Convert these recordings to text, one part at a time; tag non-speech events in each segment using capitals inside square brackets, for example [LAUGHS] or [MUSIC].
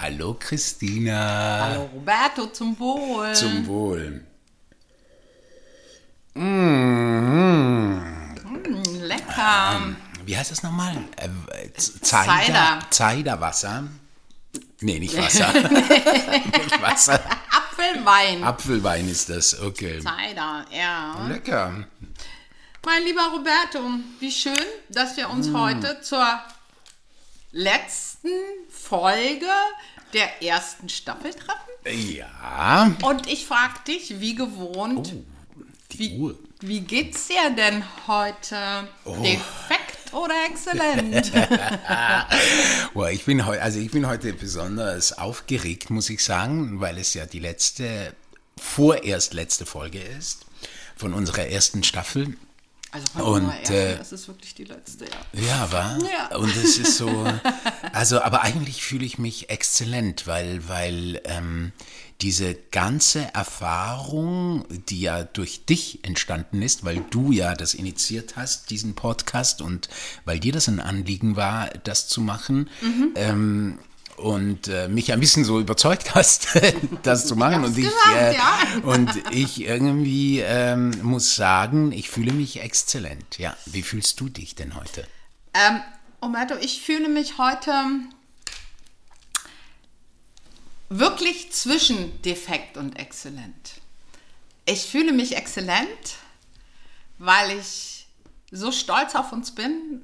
Hallo Christina. Hallo Roberto, zum Wohl. Zum Wohl. Mmh. Mm, lecker. Ähm, wie heißt das nochmal? Äh, Cider. Ciderwasser. Nee, nicht Wasser. [LAUGHS] nicht Wasser. Apfelwein. Apfelwein ist das, okay. Cider, ja. Lecker. Mein lieber Roberto, wie schön, dass wir uns mm. heute zur letzten Folge der ersten Staffel treffen. Ja. Und ich frage dich, wie gewohnt, oh, wie, wie geht's dir denn heute? Oh. Defekt oder exzellent? [LAUGHS] oh, ich bin heute, also ich bin heute besonders aufgeregt, muss ich sagen, weil es ja die letzte, vorerst letzte Folge ist von unserer ersten Staffel. Also und äh, das ist wirklich die letzte, ja. Ja, war. Ja. Und es ist so, [LAUGHS] also, aber eigentlich fühle ich mich exzellent, weil, weil ähm, diese ganze Erfahrung, die ja durch dich entstanden ist, weil du ja das initiiert hast, diesen Podcast und weil dir das ein Anliegen war, das zu machen, mhm. ähm, und äh, mich ein bisschen so überzeugt [LAUGHS] hast, das zu machen. Und ich, gesagt, äh, ja. und ich irgendwie ähm, muss sagen, ich fühle mich exzellent. Ja, wie fühlst du dich denn heute? Ähm, Umberto, ich fühle mich heute wirklich zwischen defekt und exzellent. Ich fühle mich exzellent, weil ich so stolz auf uns bin,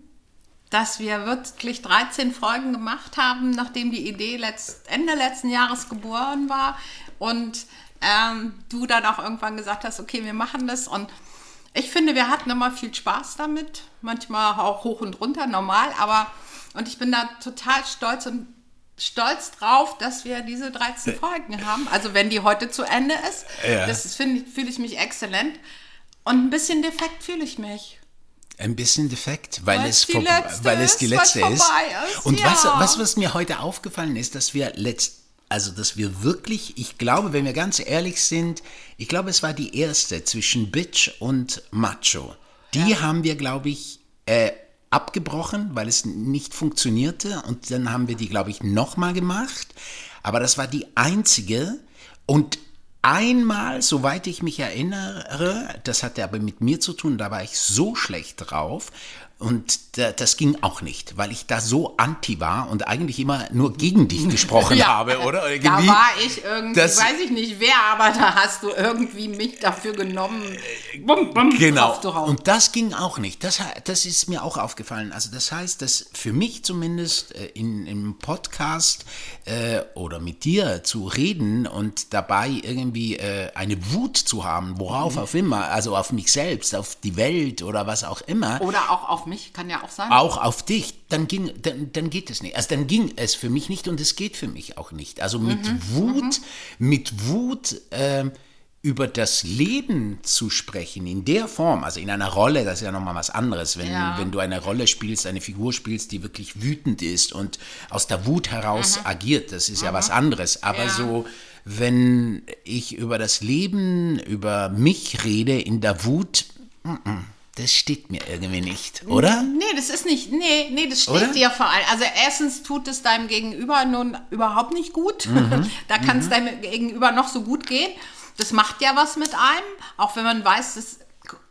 dass wir wirklich 13 Folgen gemacht haben, nachdem die Idee letzt, Ende letzten Jahres geboren war und ähm, du dann auch irgendwann gesagt hast, okay, wir machen das und ich finde, wir hatten immer viel Spaß damit, manchmal auch hoch und runter, normal, aber und ich bin da total stolz und stolz drauf, dass wir diese 13 Folgen haben. Also wenn die heute zu Ende ist, ja. das fühle ich mich exzellent. Und ein bisschen defekt fühle ich mich. Ein bisschen defekt, weil, weil es, die letzte weil es die letzte ist. ist. Und ja. was, was, was mir heute aufgefallen ist, dass wir letzt, also dass wir wirklich, ich glaube, wenn wir ganz ehrlich sind, ich glaube, es war die erste zwischen Bitch und Macho. Die ja. haben wir, glaube ich, äh, abgebrochen, weil es nicht funktionierte. Und dann haben wir die, glaube ich, nochmal gemacht. Aber das war die einzige. Und einmal, soweit ich mich erinnere, das hatte aber mit mir zu tun, da war ich so schlecht drauf und das ging auch nicht, weil ich da so anti war und eigentlich immer nur gegen dich [LAUGHS] gesprochen ja, habe, oder? Irgendwie, da war ich irgendwie, das, weiß ich nicht wer, aber da hast du irgendwie mich dafür genommen. Bum, bum, genau. Und das ging auch nicht. Das, das ist mir auch aufgefallen. Also das heißt, dass für mich zumindest äh, in, im Podcast äh, oder mit dir zu reden und dabei irgendwie äh, eine Wut zu haben, worauf mhm. auch immer, also auf mich selbst, auf die Welt oder was auch immer. Oder auch auf mich mich, kann ja auch sein. Auch auf dich, dann ging, dann, dann geht es nicht. Also dann ging es für mich nicht und es geht für mich auch nicht. Also mit mhm, Wut, mhm. mit Wut äh, über das Leben zu sprechen, in der Form, also in einer Rolle, das ist ja nochmal was anderes, wenn, ja. wenn du eine Rolle spielst, eine Figur spielst, die wirklich wütend ist und aus der Wut heraus mhm. agiert, das ist ja was anderes. Aber ja. so, wenn ich über das Leben, über mich rede in der Wut, m -m das steht mir irgendwie nicht, oder? Nee, das ist nicht, nee, nee, das steht oder? dir vor allem. Also erstens tut es deinem Gegenüber nun überhaupt nicht gut. Mhm. [LAUGHS] da kann es mhm. deinem Gegenüber noch so gut gehen. Das macht ja was mit einem, auch wenn man weiß, das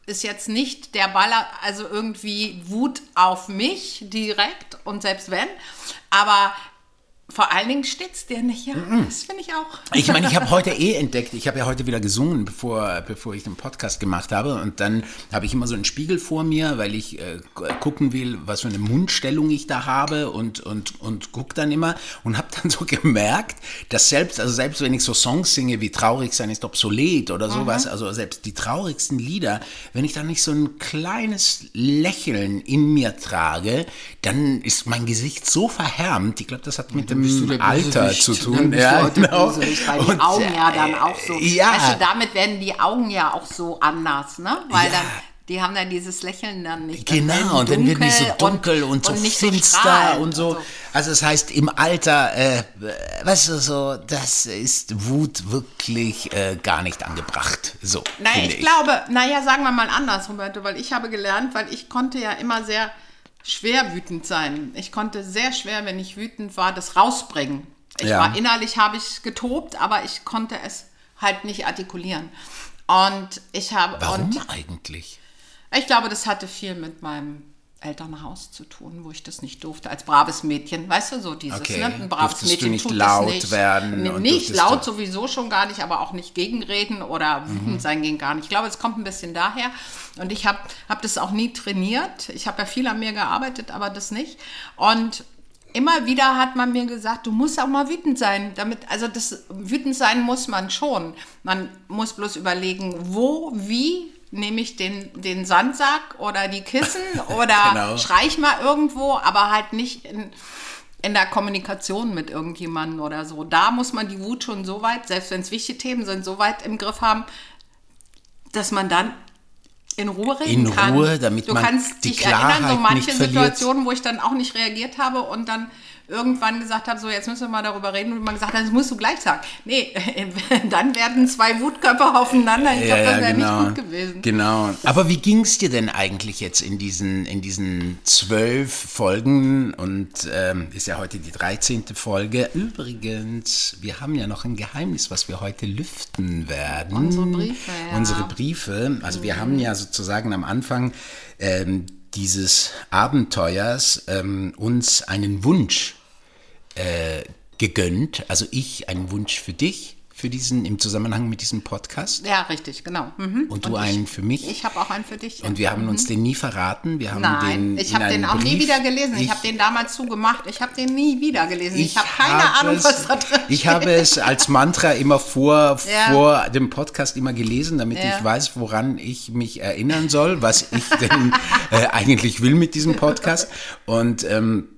ist jetzt nicht der Baller, also irgendwie Wut auf mich direkt und selbst wenn, aber vor allen Dingen steht es dir nicht, ja. Mm -mm. Das finde ich auch. Ich meine, ich habe heute [LAUGHS] eh entdeckt, ich habe ja heute wieder gesungen, bevor, bevor ich den Podcast gemacht habe. Und dann habe ich immer so einen Spiegel vor mir, weil ich äh, gucken will, was für eine Mundstellung ich da habe und, und, und gucke dann immer und habe dann [LAUGHS] so gemerkt, dass selbst, also selbst wenn ich so Songs singe wie Traurig sein ist obsolet oder sowas, mhm. also selbst die traurigsten Lieder, wenn ich dann nicht so ein kleines Lächeln in mir trage, dann ist mein Gesicht so verhärmt. Ich glaube, das hat mit dem Alter zu tun. Ja, genau. weil die und, Augen ja dann auch so. Ja. Weißt du, damit werden die Augen ja auch so anders, ne? Weil ja. dann die haben dann dieses Lächeln dann nicht. Genau, und dann werden die so dunkel und, und, und so finster so und, so. Also das heißt, im Alter, äh, weißt du, so, das ist Wut wirklich äh, gar nicht angebracht. So, naja, ich, ich glaube, naja, sagen wir mal anders, Roberto, weil ich habe gelernt, weil ich konnte ja immer sehr schwer wütend sein. Ich konnte sehr schwer, wenn ich wütend war, das rausbringen. Ich Ja. war innerlich, habe ich getobt, aber ich konnte es halt nicht artikulieren. Und ich habe. Warum Und eigentlich? ich glaube, das hatte viel mit meinem Elternhaus zu tun, wo ich das nicht durfte, als braves Mädchen. Weißt du, so dieses, Okay. ne? Ein braves Durftest du Mädchen nicht tut laut das nicht. werden Nee, nicht laut du- sowieso schon gar nicht, aber auch nicht gegenreden oder Mhm. wütend sein ging gar nicht. Ich glaube, es kommt ein bisschen daher. Und ich habe hab das auch nie trainiert. Ich habe ja viel an mir gearbeitet, aber das nicht. Und immer wieder hat man mir gesagt, du musst auch mal wütend sein. Damit, also das wütend sein muss man schon. Man muss bloß überlegen, wo, wie nehme ich den, den Sandsack oder die Kissen [LAUGHS] oder Genau. schrei ich mal irgendwo, aber halt nicht in, in der Kommunikation mit irgendjemandem oder so. Da muss man die Wut schon so weit, selbst wenn es wichtige Themen sind, so weit im Griff haben, dass man dann in Ruhe reden In kann. Ruhe, damit du man kannst die dich erinnern, so Klarheit manche. Situationen, wo ich dann auch nicht reagiert habe und dann irgendwann gesagt habe, so jetzt müssen wir mal darüber reden und man gesagt hat, das musst du gleich sagen. Nee, [LAUGHS] dann werden zwei Wutkörper aufeinander. Ich glaube, das wäre nicht gut gewesen. Genau. Aber wie ging es dir denn eigentlich jetzt in diesen, in diesen zwölf Folgen? Und ähm, ist ja heute die 13. Folge. Übrigens, wir haben ja noch ein Geheimnis, was wir heute lüften werden. Unsere Briefe, ja. Unsere Briefe. Also wir haben ja sozusagen am Anfang ähm, dieses Abenteuers ähm, uns einen Wunsch äh, gegönnt. Also ich einen Wunsch für dich, für diesen, im Zusammenhang mit diesem Podcast. Ja, richtig, genau. Mhm. Und du ich, einen für mich. Ich habe auch einen für dich. Und wir haben uns den nie verraten. Wir haben Nein, den ich habe den auch nie Brief- wieder gelesen. Ich, habe den damals zugemacht. Ich habe den nie wieder gelesen. Ich, habe keine habe Ahnung, es, was da drin Ich habe es als Mantra immer vor, Ja. vor dem Podcast immer gelesen, damit Ja. ich weiß, woran ich mich erinnern soll, was ich denn [LAUGHS] äh, eigentlich will mit diesem Podcast. Und ähm,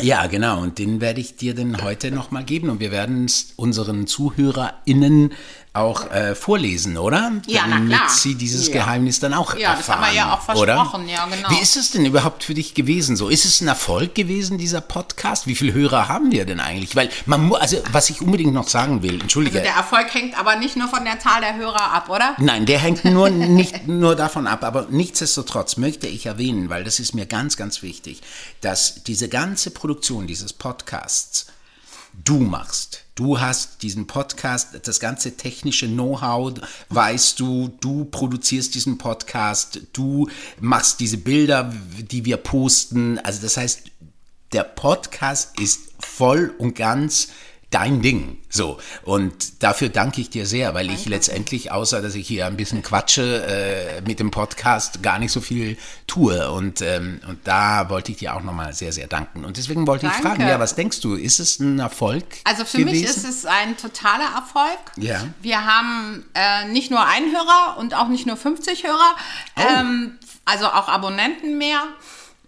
ja, genau. Und den werde ich dir dann heute nochmal geben. Und wir werden unseren ZuhörerInnen auch äh, vorlesen, oder? Ja, na Damit klar. sie dieses Ja. Geheimnis dann auch Ja, das erfahren. haben wir ja auch oder? versprochen, ja, genau. Wie ist es denn überhaupt für dich gewesen? So, ist es ein Erfolg gewesen, dieser Podcast? Wie viele Hörer haben wir denn eigentlich? Weil man muss, also was ich unbedingt noch sagen will, entschuldige. Also der Erfolg hängt aber nicht nur von der Zahl der Hörer ab, oder? Nein, der hängt nur [LAUGHS] nicht nur davon ab, aber nichtsdestotrotz möchte ich erwähnen, weil das ist mir ganz, ganz wichtig, dass diese ganze Produktion dieses Podcasts du machst. Du hast diesen Podcast, das ganze technische Know-how, weißt du, du produzierst diesen Podcast, du machst diese Bilder, die wir posten. Also das heißt, der Podcast ist voll und ganz dein Ding. So. Und dafür danke ich dir sehr, weil ich letztendlich, außer dass ich hier ein bisschen quatsche, äh, mit dem Podcast gar nicht so viel tue. Und, ähm, und da wollte ich dir auch nochmal sehr, sehr danken. Und deswegen wollte ich Danke. fragen, ja, was denkst du? Ist es ein Erfolg? Also für gewesen? mich ist es ein totaler Erfolg. Ja. Wir haben äh, nicht nur einen Hörer und auch nicht nur 50 Hörer, Oh. ähm, also auch Abonnenten mehr.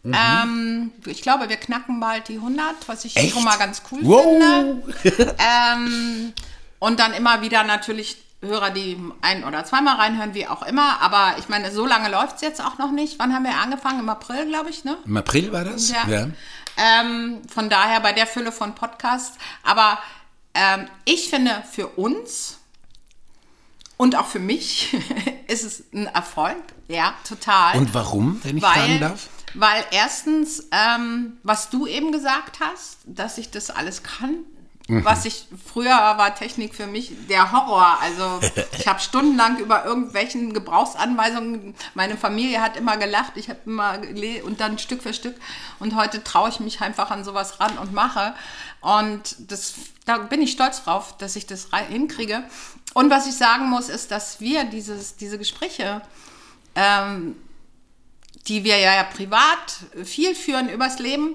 Mhm. Ähm, ich glaube, wir knacken bald die 100, was ich Echt? schon mal ganz cool Wow. finde. [LAUGHS] Ähm, und dann immer wieder natürlich Hörer, die ein- oder zweimal reinhören, wie auch immer. Aber ich meine, so lange läuft es jetzt auch noch nicht. Wann haben wir angefangen? Im April, glaube ich, ne? Im April war das? Ja. Ähm, von daher bei der Fülle von Podcasts. Aber ähm, ich finde, für uns und auch für mich [LAUGHS] ist es ein Erfolg. Ja, total. Und warum, wenn ich fragen weil, darf? Weil erstens, ähm, was du eben gesagt hast, dass ich das alles kann. Mhm. Was ich früher war Technik für mich der Horror. Also [LAUGHS] ich habe stundenlang über irgendwelchen Gebrauchsanweisungen. Meine Familie hat immer gelacht. Ich habe immer und dann Stück für Stück. Und heute traue ich mich einfach an sowas ran und mache. Und das, da bin ich stolz drauf, dass ich das hinkriege. Und was ich sagen muss, ist, dass wir dieses, diese Gespräche ähm, die wir ja privat viel führen übers Leben,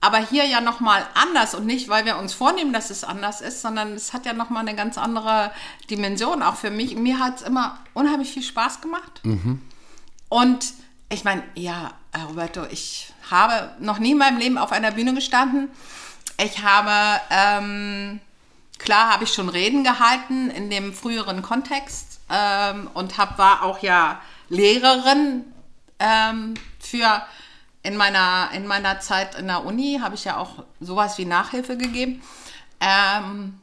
aber hier ja noch mal anders und nicht, weil wir uns vornehmen, dass es anders ist, sondern es hat ja noch mal eine ganz andere Dimension auch für mich. Mir hat es immer unheimlich viel Spaß gemacht. Und ich meine, ja, Herr Roberto, ich habe noch nie in meinem Leben auf einer Bühne gestanden. Ich habe, ähm, klar habe ich schon Reden gehalten in dem früheren Kontext ähm, und hab, war auch ja Lehrerin ähm, für in meiner, in meiner Zeit in der Uni habe ich ja auch sowas wie Nachhilfe gegeben. Ähm,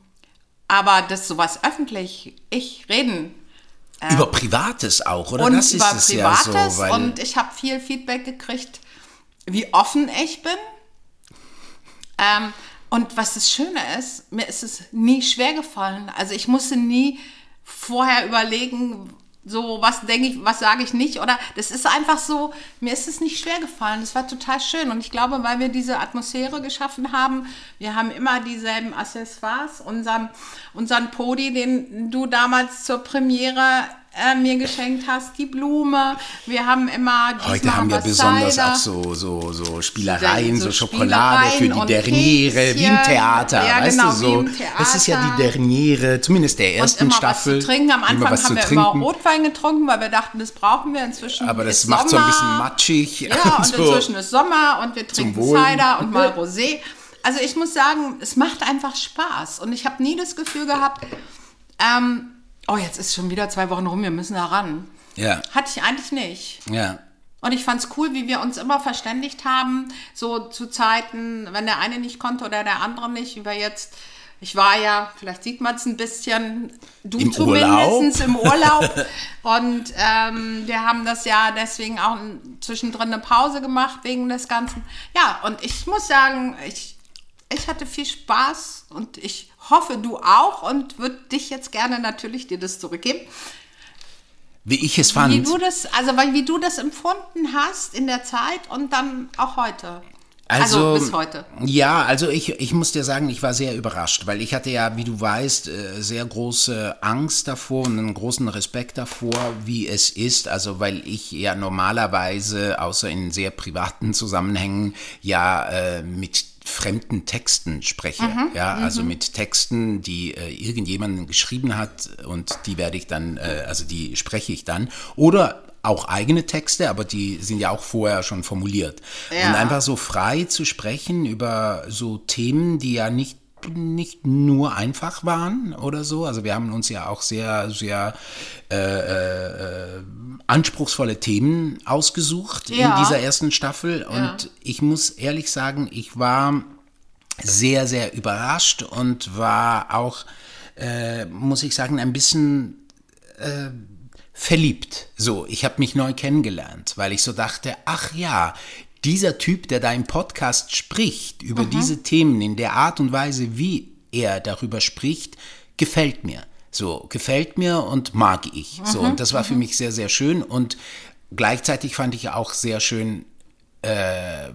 aber das sowas öffentlich, ich reden Über Privates auch, oder? und das über ist es Privates ja so, weil und ich habe viel Feedback gekriegt, wie offen ich bin. Ähm, Und was das Schöne ist, mir ist es nie schwer gefallen. Also ich musste nie vorher überlegen, so was denke ich, was sage ich nicht oder? Das ist einfach so, mir ist es nicht schwer gefallen. Das war total schön. Und ich glaube, weil wir diese Atmosphäre geschaffen haben, wir haben immer dieselben Accessoires, unseren, unseren Podi, den du damals zur Premiere äh, mir geschenkt hast, die Blume. Wir haben immer Heute haben wir besonders Cider. auch so, so, so Spielereien, so, so Schokolade für die Derniere, wie im Theater. Ja, weißt genau, du, so. Das ist ja die Derniere, zumindest der ersten und immer Staffel. Was zu trinken. Am Anfang haben wir trinken. immer Rotwein getrunken, weil wir dachten, das brauchen wir inzwischen. Aber das macht Sommer. so ein bisschen matschig. Ja, und, [LAUGHS] und so. inzwischen ist Sommer und wir trinken Cider und mal Rosé. Also ich muss sagen, es macht einfach Spaß. Und ich habe nie das Gefühl gehabt, ähm, oh, jetzt ist schon wieder zwei Wochen rum, wir müssen da ran. Ja. Hatte ich eigentlich nicht. Ja. Und ich fand es cool, wie wir uns immer verständigt haben, so zu Zeiten, wenn der eine nicht konnte oder der andere nicht, wie wir jetzt, ich war ja, vielleicht sieht man es ein bisschen, du Im zumindest Urlaub. im Urlaub. [LAUGHS] Und ähm, wir haben das ja deswegen auch zwischendrin eine Pause gemacht wegen des Ganzen. Ja, und ich muss sagen, ich, ich hatte viel Spaß und ich hoffe, du auch und würde dich jetzt gerne natürlich dir das zurückgeben. Wie ich es fand. Wie du das, also wie du das empfunden hast in der Zeit und dann auch heute. Also, also, bis heute. Ja, also ich, ich muss dir sagen, ich war sehr überrascht, weil ich hatte ja, wie du weißt, äh, sehr große Angst davor und einen großen Respekt davor, wie es ist. Also weil ich ja normalerweise, außer in sehr privaten [LAUGHS] Zusammenhängen, ja äh, mit fremden Texten spreche. Mhm, ja, also mhm. mit Texten, die äh, irgendjemand geschrieben hat und die werde ich dann, äh, also die spreche ich dann. Oder auch eigene Texte, aber die sind ja auch vorher schon formuliert. Ja. Und einfach so frei zu sprechen über so Themen, die ja nicht nicht nur einfach waren oder so. Also wir haben uns ja auch sehr, sehr äh, äh, anspruchsvolle Themen ausgesucht ja. in dieser ersten Staffel. Und ja. ich muss ehrlich sagen, ich war sehr, sehr überrascht und war auch, äh, muss ich sagen, ein bisschen äh, verliebt. So, ich habe mich neu kennengelernt, weil ich so dachte, ach ja, dieser Typ, der da im Podcast spricht über mhm. diese Themen in der Art und Weise, wie er darüber spricht, gefällt mir. So, gefällt mir und mag ich. Mhm. So, und das war für mhm. mich sehr, sehr schön und gleichzeitig fand ich auch sehr schön, äh,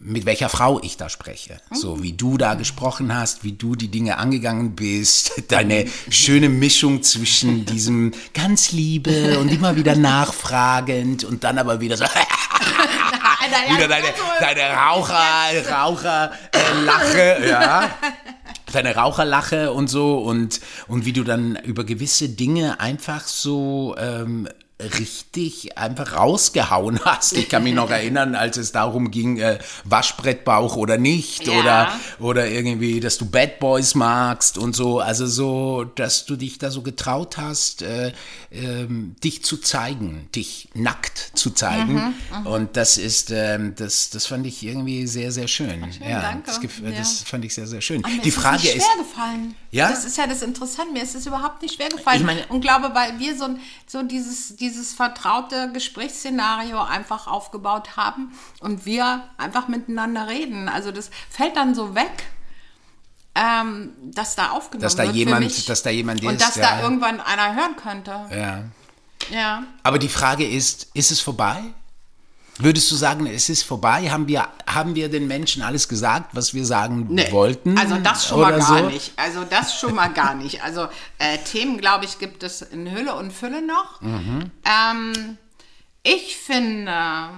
mit welcher Frau ich da spreche. So wie du da gesprochen hast, wie du die Dinge angegangen bist, [LAUGHS] deine schöne Mischung zwischen diesem ganz Liebe und immer wieder [LAUGHS] nachfragend und dann aber wieder so [LAUGHS] wieder deine, deine Raucher, Raucherlache, äh, ja. Deine Raucherlache und so und, und wie du dann über gewisse Dinge einfach so ähm, richtig einfach rausgehauen [LAUGHS] hast. Ich kann mich noch erinnern, als es darum ging, äh, Waschbrettbauch oder nicht ja. oder, oder irgendwie, dass du Bad Boys magst und so. Also so, dass du dich da so getraut hast, äh, äh, dich zu zeigen, dich nackt zu zeigen. Mhm, mhm, und das ist, ähm, das, das fand ich irgendwie sehr, sehr schön. schön ja, danke. Das, das, fand ich sehr, sehr schön. Aber Die ist Frage nicht schwer ist, gefallen. Ja? Das ist ja das Interessante. Mir ist es überhaupt nicht schwer gefallen. Ich meine, und glaube, weil wir so, so dieses, dieses dieses vertraute Gesprächsszenario einfach aufgebaut haben und wir einfach miteinander reden. Also das fällt dann so weg. Ähm, dass da aufgenommen dass da wird jemand, mich. dass da jemand und ist, dass ja. da irgendwann einer hören könnte. Ja. Ja. Aber die Frage ist, ist es vorbei? Würdest du sagen, es ist vorbei? Haben wir, haben wir den Menschen alles gesagt, was wir sagen nee, wollten? Also das schon mal gar so? nicht. Also das schon mal gar nicht. Also äh, Themen, glaube ich, gibt es in Hülle und Fülle noch. Mhm. Ähm, ich finde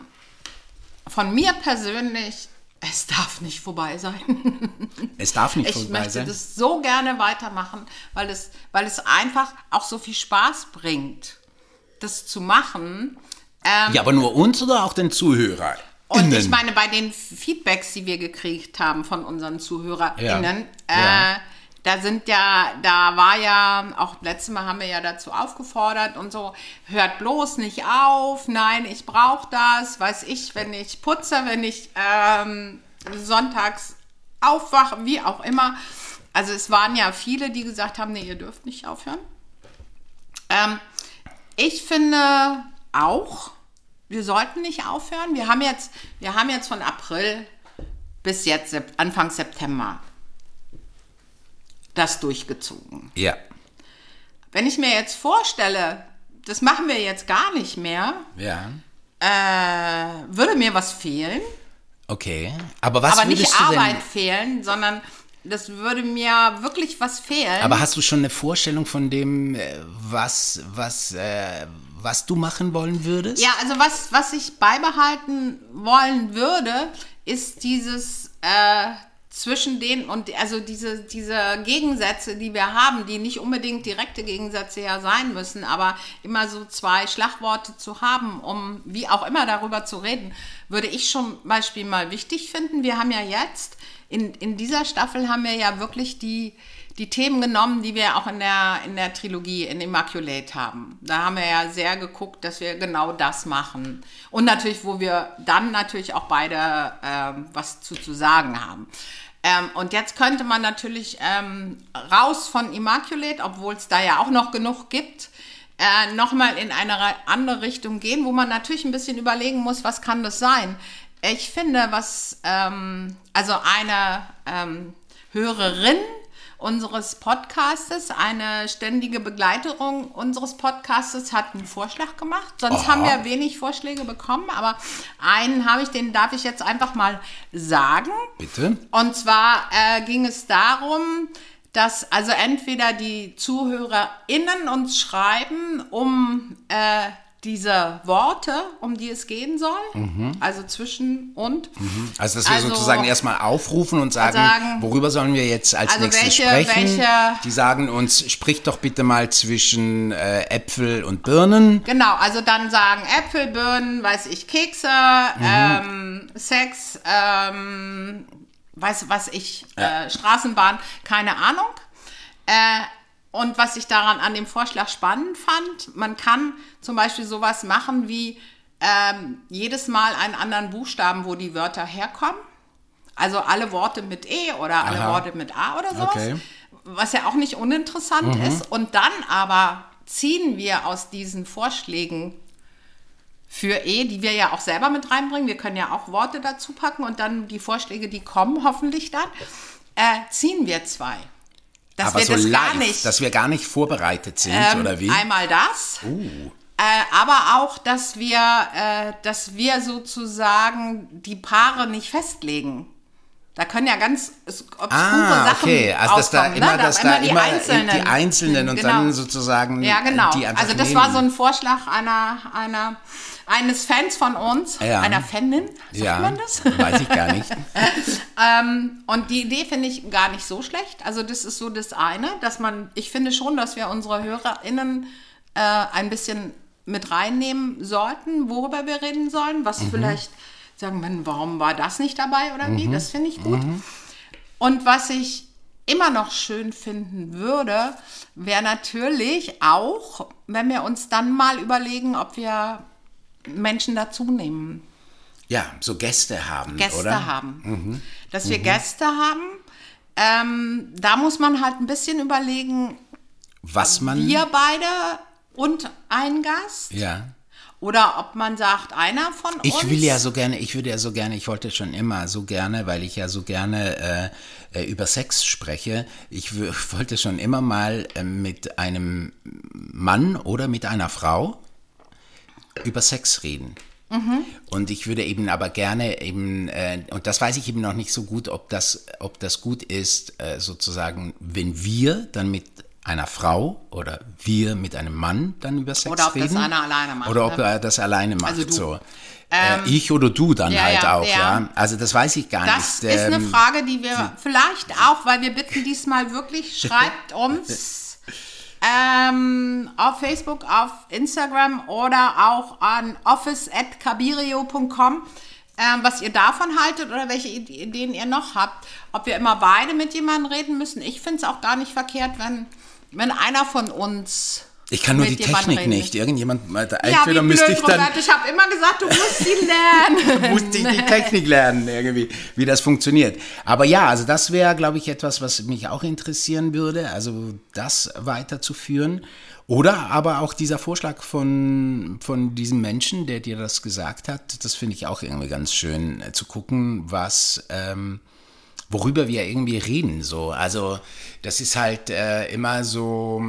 von mir persönlich, es darf nicht vorbei sein. [LAUGHS] Es darf nicht ich vorbei sein. Ich möchte das so gerne weitermachen, weil es, weil es einfach auch so viel Spaß bringt, das zu machen. Ähm, ja, aber nur uns oder auch den Zuhörern? Und ich meine, bei den Feedbacks, die wir gekriegt haben von unseren ZuhörerInnen, ja. Ja. Äh, da sind ja, da war ja, auch letztes Mal haben wir ja dazu aufgefordert und so, hört bloß nicht auf, nein, ich brauche das, weiß ich, wenn ich putze, wenn ich ähm, sonntags aufwache, wie auch immer. Also es waren ja viele, die gesagt haben, nee, ihr dürft nicht aufhören. Ähm, ich finde, auch. Wir sollten nicht aufhören. Wir haben jetzt, wir haben jetzt von April bis jetzt Anfang September das durchgezogen. Ja. Wenn ich mir jetzt vorstelle, das machen wir jetzt gar nicht mehr, Ja. äh, würde mir was fehlen. Okay. Aber was aber nicht würdest du Arbeit denn, fehlen, sondern das würde mir wirklich was fehlen. Aber hast du schon eine Vorstellung von dem, äh, was, was, äh, was du machen wollen würdest? ja, also was, was ich beibehalten wollen würde, ist dieses äh, zwischen den und also diese, diese Gegensätze, die wir haben, die nicht unbedingt direkte Gegensätze ja sein müssen, aber immer so zwei Schlagworte zu haben, um wie auch immer darüber zu reden, würde ich schon Beispiel mal wichtig finden. Wir haben ja jetzt in, in dieser Staffel haben wir ja wirklich die, die Themen genommen, die wir auch in der, in der Trilogie in Immaculate haben. Da haben wir ja sehr geguckt, dass wir genau das machen. Und natürlich, wo wir dann natürlich auch beide ähm, was zu, zu sagen haben. Ähm, und jetzt könnte man natürlich ähm, raus von Immaculate, obwohl es da ja auch noch genug gibt, äh, nochmal in eine re- andere Richtung gehen, wo man natürlich ein bisschen überlegen muss, was kann das sein. Ich finde, was, ähm, also eine ähm, Hörerin unseres Podcastes, eine ständige Begleiterung unseres Podcastes, hat einen Vorschlag gemacht. Sonst Aha. haben wir wenig Vorschläge bekommen, aber einen habe ich, den darf ich jetzt einfach mal sagen. Bitte? Und zwar äh, ging es darum, dass also entweder die ZuhörerInnen uns schreiben, um äh, diese Worte, um die es gehen soll, also zwischen und. Also, dass wir Also- sozusagen erstmal aufrufen und sagen, Sagen- worüber sollen wir jetzt als Also nächstes welche- sprechen? welche- Die sagen uns, sprich doch bitte mal zwischen äh, Äpfel und Birnen. Genau, also dann sagen Äpfel, Birnen, weiß ich, Kekse, ähm, Sex, ähm, weiß was ich, äh, Straßenbahn, keine Ahnung. Äh, und was ich daran an dem Vorschlag spannend fand, man kann zum Beispiel sowas machen wie ähm, jedes Mal einen anderen Buchstaben, wo die Wörter herkommen. Also alle Worte mit E oder alle Aha. Worte mit A oder sowas. Okay. Was ja auch nicht uninteressant ist. Und dann aber ziehen wir aus diesen Vorschlägen für E, die wir ja auch selber mit reinbringen. Wir können ja auch Worte dazu packen und dann die Vorschläge, die kommen, hoffentlich dann, äh, ziehen wir zwei. Dass Aber wir so das live, gar nicht. dass wir gar nicht vorbereitet sind, Ähm, oder wie? Einmal das. Uh. Äh, aber auch, dass wir, äh, dass wir sozusagen die Paare nicht festlegen. Da können ja ganz obskure Ah, Sachen okay. Also, dass da rauskommen, immer, ne? dass Da da die immer Einzelnen. die Einzelnen und Genau. dann sozusagen Ja, genau. die Also das war so ein Vorschlag einer, einer, eines Fans von uns, Ja. einer Fanin, sagt ja, man das? weiß ich gar nicht. [LAUGHS] Ähm, und die Idee finde ich gar nicht so schlecht. Also das ist so das eine, dass man, ich finde schon, dass wir unsere HörerInnen äh, ein bisschen mit reinnehmen sollten, worüber wir reden sollen, was vielleicht sagen, man, warum war das nicht dabei oder wie? Das finde ich gut. Und was ich immer noch schön finden würde, wäre natürlich auch, wenn wir uns dann mal überlegen, ob wir Menschen dazu nehmen. Ja, so Gäste haben, Gäste oder? haben. Dass wir Gäste haben. Ähm, da muss man halt ein bisschen überlegen, Was man. wir beide und ein Gast. ja. Oder ob man sagt, einer von uns. Ich will ja so gerne, ich würde ja so gerne, ich wollte schon immer so gerne, weil ich ja so gerne äh, äh, über Sex spreche. Ich [LAUGHS] wollte schon immer mal äh, mit einem Mann oder mit einer Frau über Sex reden. Und ich würde eben aber gerne eben, äh, und das weiß ich eben noch nicht so gut, ob das, ob das gut ist, äh, sozusagen, wenn wir dann mit einer Frau oder wir mit einem Mann dann über Sex Oder ob das reden. einer alleine macht, Oder ob ne? er das alleine macht. Also du. so. äh, ich oder du dann ja, halt ja, auch, ja. ja. Also das weiß ich gar Das nicht. ist eine Ähm, Frage, die wir vielleicht auch, weil wir bitten diesmal wirklich, schreibt uns [LAUGHS] ähm, auf Facebook, auf Instagram oder auch an office.cabirio.com, ähm, was ihr davon haltet oder welche Ide- Ideen ihr noch habt. Ob wir immer beide mit jemandem reden müssen. Ich finde es auch gar nicht verkehrt, wenn, wenn einer von uns. Ich kann nur die Technik nicht. Irgendjemand, Ja, entweder müsste ich dann Robert. Ich habe immer gesagt, du musst sie [LAUGHS] lernen. musste ich die Technik lernen, irgendwie, wie das funktioniert. Aber ja, also das wäre, glaube ich, etwas, was mich auch interessieren würde, also das weiterzuführen. Oder aber auch dieser Vorschlag von, von diesem Menschen, der dir das gesagt hat, das finde ich auch irgendwie ganz schön äh, zu gucken, was, ähm, worüber wir irgendwie reden. So. Also das ist halt äh, immer so,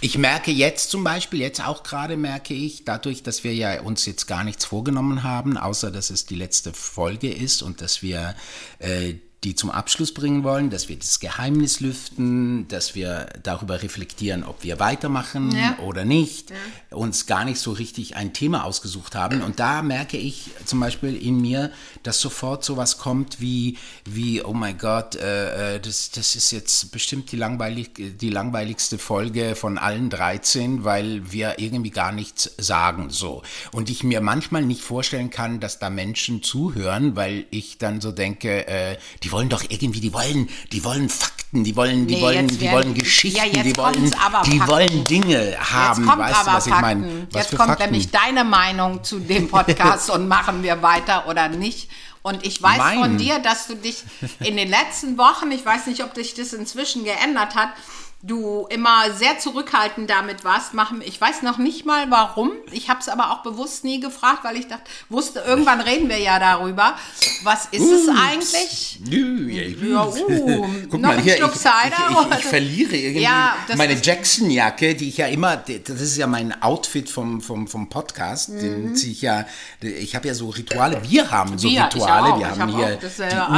ich merke jetzt zum Beispiel, jetzt auch gerade merke ich, dadurch, dass wir ja uns jetzt gar nichts vorgenommen haben, außer dass es die letzte Folge ist und dass wir äh, die zum Abschluss bringen wollen, dass wir das Geheimnis lüften, dass wir darüber reflektieren, ob wir weitermachen ja. oder nicht, ja. uns gar nicht so richtig ein Thema ausgesucht haben. Und da merke ich zum Beispiel in mir, dass sofort sowas kommt wie, wie oh mein Gott, äh, äh das, das ist jetzt bestimmt die, langweilig, die langweiligste Folge von allen 13, weil wir irgendwie gar nichts sagen. so. Und ich mir manchmal nicht vorstellen kann, dass da Menschen zuhören, weil ich dann so denke, äh, die wollen doch irgendwie, die wollen, die wollen Fakten, die wollen, die nee, wollen, die wollen Geschichten, ja, die wollen, die wollen Dinge haben. weißt du, was Fakten. ich meine? Was jetzt kommt Fakten? nämlich deine Meinung zu dem Podcast [LAUGHS] und machen wir weiter oder nicht. Und ich weiß mein. von dir, dass du dich in den letzten Wochen, ich weiß nicht, ob dich das inzwischen geändert hat, du immer sehr zurückhaltend damit warst, machen. Ich weiß noch nicht mal warum. Ich habe es aber auch bewusst nie gefragt, weil ich dachte, wusste, irgendwann reden wir ja darüber. Was ist Ups. es eigentlich? Nö, ja, uh, [LAUGHS] Guck noch mal, hier, Schluck Cider? Ich, ich, ich, verliere irgendwie ja, meine Jackson-Jacke, die ich ja immer, das ist ja mein Outfit vom, vom, vom Podcast, mhm. den ziehe ich ja, ich habe ja so Rituale, wir haben so wir, Rituale, wir haben hab hier,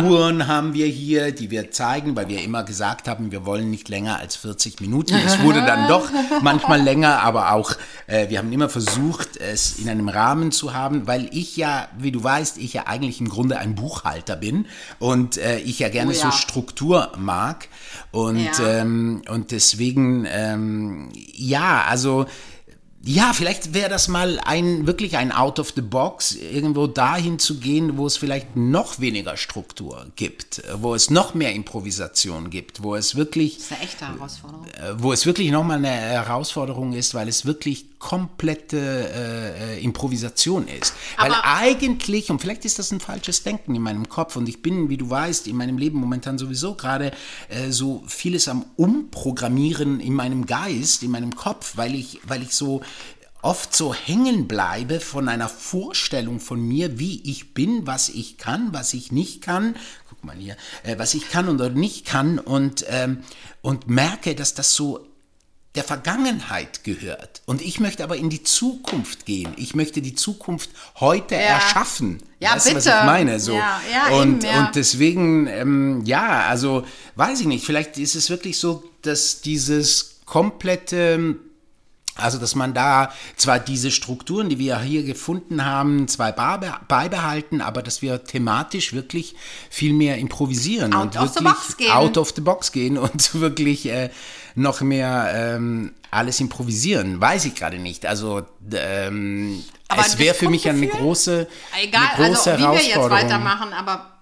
die Uhren haben wir hier, die wir zeigen, weil wir immer gesagt haben, wir wollen nicht länger als 40 40 Minuten. Es wurde dann doch [LAUGHS] manchmal länger, aber auch, äh, wir haben immer versucht, es in einem Rahmen zu haben, weil ich ja, wie du weißt, ich ja eigentlich im Grunde ein Buchhalter bin und äh, ich ja gerne oh, ja. so Struktur mag. Und, ja. ähm, und deswegen, ähm, ja, also ja, vielleicht wäre das mal ein wirklich ein Out of the Box, irgendwo dahin zu gehen, wo es vielleicht noch weniger Struktur gibt, wo es noch mehr Improvisation gibt, wo es wirklich. Das ist eine echte Herausforderung. Äh, wo es wirklich nochmal eine Herausforderung ist, weil es wirklich komplette äh, Improvisation ist. Aber Weil eigentlich, und vielleicht ist das ein falsches Denken in meinem Kopf, und ich bin, wie du weißt, in meinem Leben momentan sowieso gerade äh, so vieles am Umprogrammieren in meinem Geist, in meinem Kopf, weil ich, weil ich so oft so hängen bleibe von einer Vorstellung von mir, wie ich bin, was ich kann, was ich nicht kann. Guck mal hier, äh, was ich kann oder nicht kann und, ähm, und merke, dass das so der Vergangenheit gehört. Und ich möchte aber in die Zukunft gehen. Ich möchte die Zukunft heute ja. erschaffen. Ja, weißt bitte. Du, was ich meine? So. Ja, ja, und, eben, ja. und deswegen, ähm, ja, also weiß ich nicht, vielleicht ist es wirklich so, dass dieses komplette also, dass man da zwar diese Strukturen, die wir hier gefunden haben, zwar beibehalten, aber dass wir thematisch wirklich viel mehr improvisieren out und wirklich out of the box gehen [LAUGHS] und wirklich äh, noch mehr ähm, alles improvisieren. Weiß ich gerade nicht. Also, ähm, es wäre für mich eine große, Egal, eine große also, wie Herausforderung. wir jetzt weitermachen, aber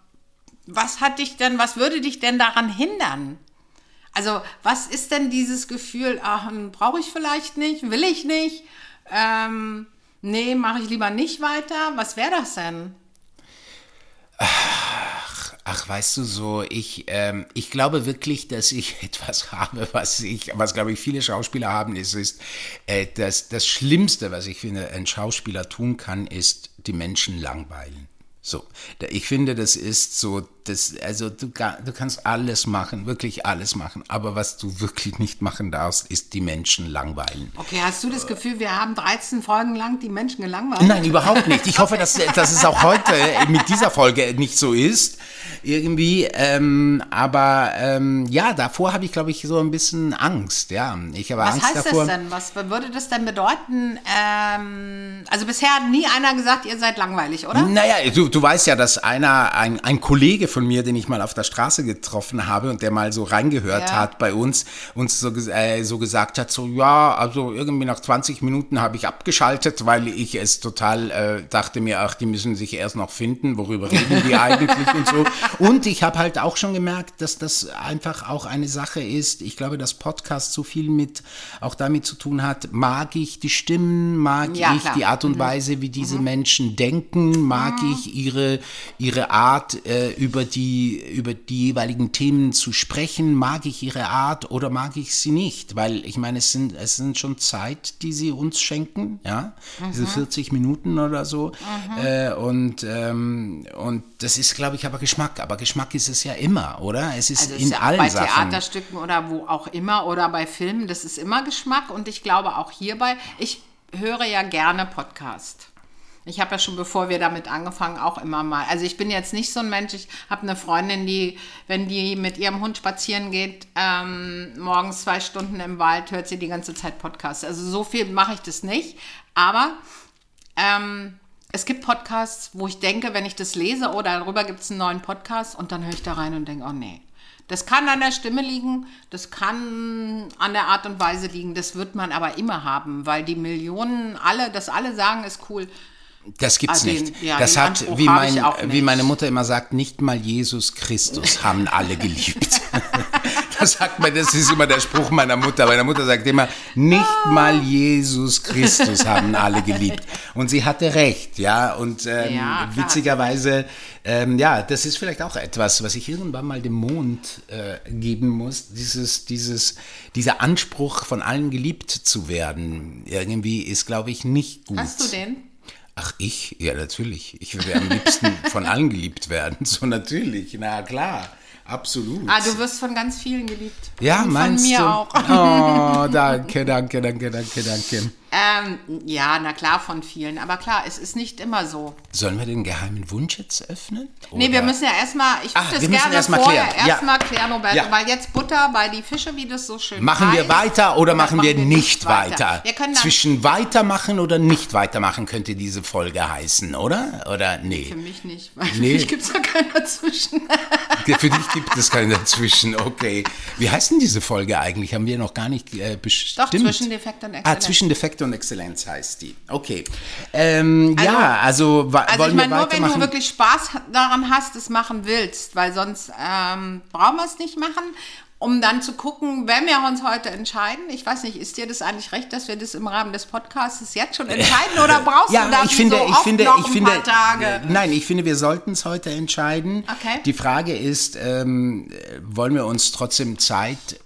was hat dich denn, was würde dich denn daran hindern? Also was ist denn dieses Gefühl, ach, brauche ich vielleicht nicht, will ich nicht, ähm, nee, mache ich lieber nicht weiter? Was wäre das denn? Ach, ach, weißt du so, ich, ähm, ich glaube wirklich, dass ich [LAUGHS] etwas habe, was ich, was glaube ich viele Schauspieler haben, ist, ist äh, das, das Schlimmste, was ich finde, ein Schauspieler tun kann, ist die Menschen langweilen. So, ich finde, das ist so das, also du, du kannst alles machen, wirklich alles machen, aber was du wirklich nicht machen darfst, ist die Menschen langweilen. Okay, hast du das Gefühl, wir haben 13 Folgen lang die Menschen gelangweilt? Nein, überhaupt nicht. Ich hoffe, dass, dass es auch heute mit dieser Folge nicht so ist, irgendwie. Ähm, aber ähm, ja, davor habe ich, glaube ich, so ein bisschen Angst. Ja, ich habe was Angst heißt davor. das denn? Was würde das denn bedeuten? Ähm, also bisher hat nie einer gesagt, ihr seid langweilig, oder? Naja, du, du weißt ja, dass einer, ein, ein Kollege von mir, den ich mal auf der Straße getroffen habe und der mal so reingehört ja. hat bei uns, uns so, äh, so gesagt hat, so ja, also irgendwie nach 20 Minuten habe ich abgeschaltet, weil ich es total äh, dachte mir, ach, die müssen sich erst noch finden, worüber reden die [LAUGHS] eigentlich und so. Und ich habe halt auch schon gemerkt, dass das einfach auch eine Sache ist. Ich glaube, dass Podcast so viel mit auch damit zu tun hat, mag ich die Stimmen, mag ja, ich klar. die Art und mhm. Weise, wie diese mhm. Menschen denken, mag mhm. ich ihre, ihre Art, äh, über über die, über die jeweiligen Themen zu sprechen. Mag ich ihre Art oder mag ich sie nicht? Weil ich meine, es sind, es sind schon Zeit, die sie uns schenken, ja, mhm. diese 40 Minuten oder so. Mhm. Äh, und, ähm, und das ist, glaube ich, aber Geschmack. Aber Geschmack ist es ja immer, oder? Es ist also in ist allen bei Sachen. Bei Theaterstücken oder wo auch immer oder bei Filmen, das ist immer Geschmack. Und ich glaube auch hierbei, ich höre ja gerne Podcast. Ich habe ja schon, bevor wir damit angefangen, auch immer mal. Also ich bin jetzt nicht so ein Mensch. Ich habe eine Freundin, die, wenn die mit ihrem Hund spazieren geht, ähm, morgens zwei Stunden im Wald, hört sie die ganze Zeit Podcasts. Also so viel mache ich das nicht. Aber ähm, es gibt Podcasts, wo ich denke, wenn ich das lese, oder oh, darüber gibt es einen neuen Podcast und dann höre ich da rein und denke, oh nee. Das kann an der Stimme liegen, das kann an der Art und Weise liegen, das wird man aber immer haben, weil die Millionen alle, das alle sagen, ist cool. Das gibt's ah, den, nicht. Ja, das hat, Anspruch wie, mein, wie meine Mutter immer sagt, nicht mal Jesus Christus haben alle geliebt. [LAUGHS] das sagt man, das ist immer der Spruch meiner Mutter. Meine Mutter sagt immer, nicht mal Jesus Christus haben alle geliebt. Und sie hatte recht, ja. Und ähm, ja, witzigerweise, ähm, ja, das ist vielleicht auch etwas, was ich irgendwann mal dem Mond äh, geben muss. Dieses, dieses, dieser Anspruch, von allen geliebt zu werden, irgendwie ist, glaube ich, nicht gut. Hast du den? Ach, ich? Ja, natürlich. Ich würde am liebsten [LAUGHS] von allen geliebt werden. So natürlich, na klar. Absolut. Ah, du wirst von ganz vielen geliebt. Ja, Und meinst von mir du? auch. Oh, [LAUGHS] danke, danke, danke, danke, danke. Ähm, ja, na klar, von vielen. Aber klar, es ist nicht immer so. Sollen wir den geheimen Wunsch jetzt öffnen? Oder? Nee, wir müssen ja erstmal, ich würde das gerne erst vorher erstmal ja. klären, Roberto, ja. weil jetzt Butter bei die Fische, wie das so schön Machen heißt. wir weiter oder machen, machen wir, wir, nicht weiter? weiter? Zwischen weitermachen oder nicht weitermachen könnte diese Folge heißen, oder? Oder nee? Für mich nicht, weil nee. für mich gibt es da keinen dazwischen. [LAUGHS] für dich gibt es keinen dazwischen, okay. Wie heißt denn diese Folge eigentlich? Haben wir noch gar nicht äh, bestimmt. Doch, Zwischendefekt und Exzellenz. Ah, Zwischendefekt und Exzellenz heißt die. Okay. Ähm, also, ja, also, also wollen ich meine, nur wenn du wirklich Spaß daran hast, es machen willst, weil sonst ähm, brauchen wir es nicht machen um dann zu gucken, wenn wir uns heute entscheiden. Ich weiß nicht, ist dir das eigentlich recht, dass wir das im Rahmen des Podcasts jetzt schon entscheiden oder [LAUGHS] brauchst ja, du da ich finde, so ich finde, noch ich ein finde, paar Tage? Nein, ich finde, wir sollten es heute entscheiden. Okay. Die Frage ist, ähm, wollen wir uns trotzdem Zeit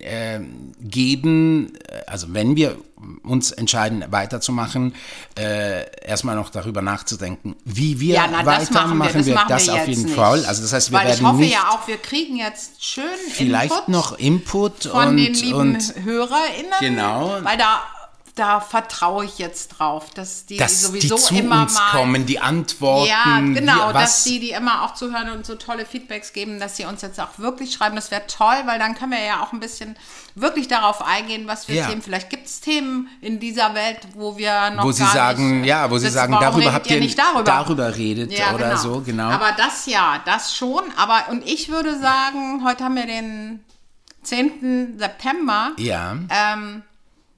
äh, geben, also wenn wir uns entscheiden, weiterzumachen, äh, erstmal noch darüber nachzudenken, wie wir ja, na, weitermachen, machen wir, das, machen wir das auf jeden nicht. Fall. Also das heißt, wir Weil werden ich hoffe nicht ja auch, wir kriegen jetzt schön vielleicht Input noch Input von und, den lieben und HörerInnen, genau. weil da da vertraue ich jetzt drauf, dass die dass sowieso die zu immer uns mal kommen, die Antworten. Ja, genau, wie, dass die, die immer auch zuhören und so tolle Feedbacks geben, dass sie uns jetzt auch wirklich schreiben. Das wäre toll, weil dann können wir ja auch ein bisschen wirklich darauf eingehen, was für ja. Themen. Vielleicht gibt es Themen in dieser Welt, wo wir noch wo sie sagen, nicht, ja, wo sie sagen, darüber habt ihr nicht darüber, darüber redet ja, oder genau. so, genau. Aber das ja, das schon. Aber und ich würde sagen, heute haben wir den 10. September. Ja. Ähm,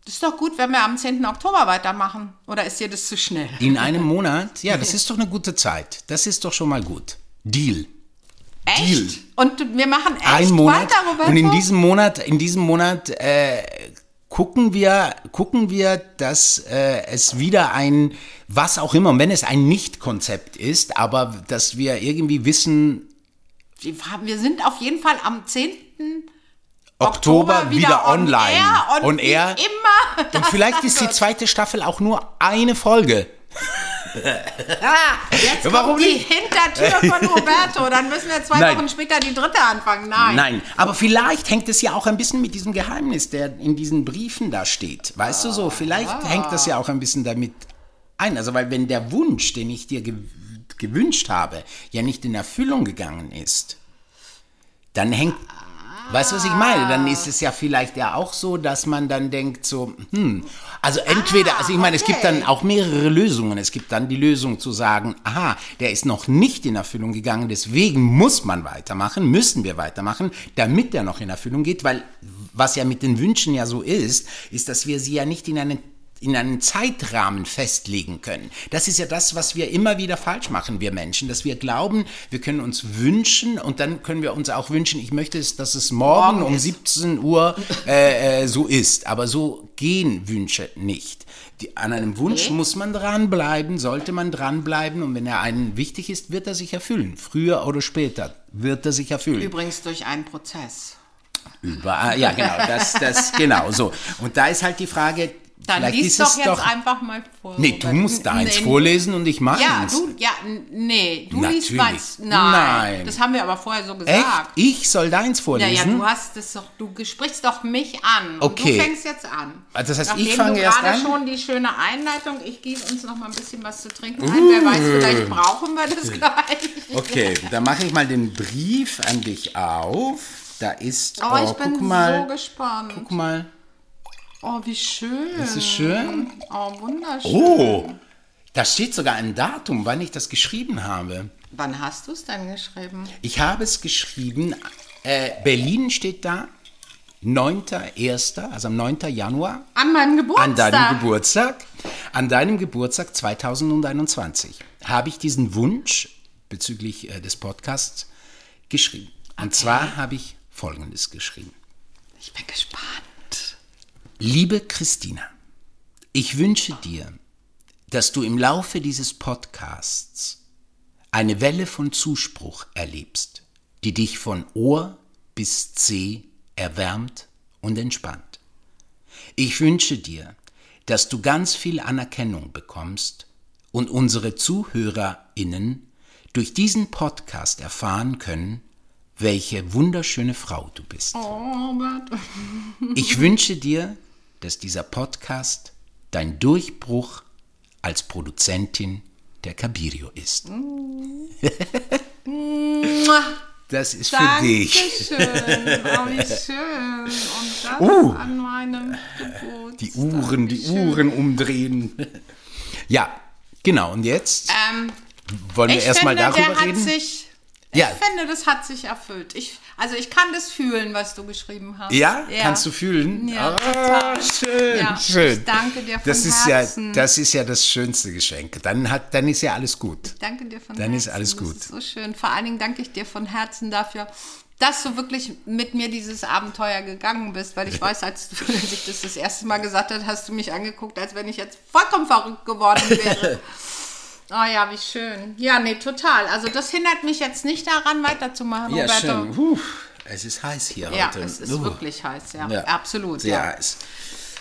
das ist doch gut, wenn wir am 10. Oktober weitermachen. Oder ist dir das zu schnell? In einem Monat? Ja, das ist doch eine gute Zeit. Das ist doch schon mal gut. Deal. Echt? Deal. Und wir machen echt Ein Monat. weiter, Roberto? Und in diesem Monat, in diesem Monat äh, gucken wir, gucken wir, dass äh, es wieder ein, was auch immer, wenn es ein Nicht-Konzept ist, aber dass wir irgendwie wissen. Wir sind auf jeden Fall am 10. Oktober, Oktober wieder, wieder, online. On air und, er, immer. [LAUGHS] Und vielleicht ist die zweite Staffel auch nur eine Folge. [LAUGHS] Jetzt Warum die nicht? Hintertür von [LAUGHS] Roberto. Dann müssen wir zwei Nein. Wochen später die dritte anfangen. Nein. Nein, aber vielleicht hängt es ja auch ein bisschen mit diesem Geheimnis, der in diesen Briefen da steht. Weißt ah. du so? Vielleicht ah. hängt das ja auch ein bisschen damit ein. Also, weil wenn der Wunsch, den ich dir ge gewünscht habe, ja nicht in Erfüllung gegangen ist, dann hängt Weißt du, was ich meine? Dann ist es ja vielleicht ja auch so, dass man dann denkt so, hm, also entweder, also ich meine, es gibt dann auch mehrere Lösungen. Es gibt dann die Lösung zu sagen, aha, der ist noch nicht in Erfüllung gegangen, deswegen muss man weitermachen, müssen wir weitermachen, damit der noch in Erfüllung geht, weil was ja mit den Wünschen ja so ist, ist, dass wir sie ja nicht in eine in einen Zeitrahmen festlegen können. Das ist ja das, was wir immer wieder falsch machen, wir Menschen, dass wir glauben, wir können uns wünschen und dann können wir uns auch wünschen, ich möchte, es, dass es morgen, morgen um 17 Uhr äh, äh, so ist. Aber so gehen Wünsche nicht. Die, an einem Wunsch okay. muss man dranbleiben, sollte man dranbleiben und wenn er einen wichtig ist, wird er sich erfüllen. Früher oder später wird er sich erfüllen. Übrigens durch einen Prozess. Überall, ja genau, das, das, genau so. Und da ist halt die Frage, dann Vielleicht lies doch jetzt doch, einfach mal vor. Nee, du musst deins nee, vorlesen und ich meins. Ja, du, ja, nee, du Natürlich. liest meins. Nein, Nein. Das haben wir aber vorher so gesagt. Echt? Ich soll deins vorlesen? Ja, ja, du hast das doch, du sprichst doch mich an. Okay. du fängst jetzt an. Also das heißt, Nachdem ich fange erst an? gerade schon die schöne Einleitung, ich gieße uns noch mal ein bisschen was zu trinken uh. ein. Wer weiß, vielleicht brauchen wir das gleich. Okay, dann mache ich mal den Brief an dich auf. Da ist, oh, oh ich bin mal, so gespannt. Guck mal. Oh, wie schön. Das ist schön. Oh, wunderschön. Oh, da steht sogar ein Datum, wann ich das geschrieben habe. Wann hast du es denn geschrieben? Ich habe es geschrieben, äh, Berlin steht da, 9.1., also am 9. Januar. An meinem Geburtstag. An deinem Geburtstag. An deinem Geburtstag 2021 habe ich diesen Wunsch bezüglich äh, des Podcasts geschrieben. Und okay. zwar habe ich Folgendes geschrieben. Ich bin gespannt. Liebe Christina, ich wünsche dir, dass du im Laufe dieses Podcasts eine Welle von Zuspruch erlebst, die dich von Ohr bis Zeh erwärmt und entspannt. Ich wünsche dir, dass du ganz viel Anerkennung bekommst und unsere Zuhörerinnen durch diesen Podcast erfahren können, welche wunderschöne Frau du bist. Oh, ich wünsche dir, dass dieser Podcast dein Durchbruch als Produzentin der Cabirio ist. [LAUGHS] das ist für dich. Schön. [LAUGHS] Oh, wie schön. Und das uh, an meinem Geburtstag. Die Uhren, die Uhren umdrehen. Ja, genau. Und jetzt ähm, wollen wir erstmal darüber reden. Sich, ja. Ich finde, das hat sich erfüllt. Ich, also ich kann das fühlen, was du geschrieben hast. Ja, ja. kannst du fühlen? Ja, oh, schön, ja, schön. Ich danke dir von das ist Herzen. Ja, das ist ja das schönste Geschenk. Dann, hat, dann ist ja alles gut. Ich danke dir von dann Herzen. Dann ist alles gut. Ist so schön. Vor allen Dingen danke ich dir von Herzen dafür, dass du wirklich mit mir dieses Abenteuer gegangen bist, weil ich [LAUGHS] weiß, als du als ich das das erste Mal gesagt hast, hast du mich angeguckt, als wenn ich jetzt vollkommen verrückt geworden wäre. [LAUGHS] Oh ja, wie schön. Ja, nee, total. Also das hindert mich jetzt nicht daran, weiterzumachen, ja, Roberto. Schön. Puh, es ist heiß hier ja, heute. Ja, es ist uh. wirklich heiß, ja. ja. Absolut. Sehr ja. heiß.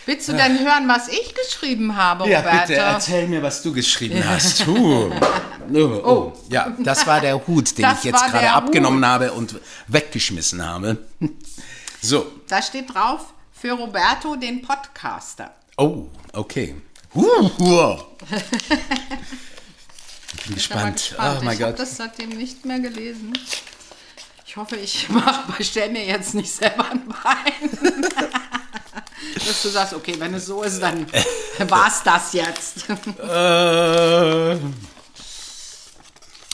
Willst du denn hören, was ich geschrieben habe, Roberto? Ja, bitte erzähl mir, was du geschrieben hast. Uh. Oh, [LAUGHS] oh. Ja, das war der Hut, den das ich jetzt gerade abgenommen habe und weggeschmissen habe. So. Da steht drauf, für Roberto, den Podcaster. Oh, okay. Uh, uh. [LAUGHS] Ich bin gespannt. gespannt. Oh mein ich habe das seitdem nicht mehr gelesen. Ich hoffe, ich [LAUGHS] stelle mir jetzt nicht selber ein Bein. [LAUGHS] Dass du sagst, okay, wenn es so ist, dann [LAUGHS] war es das jetzt. Äh,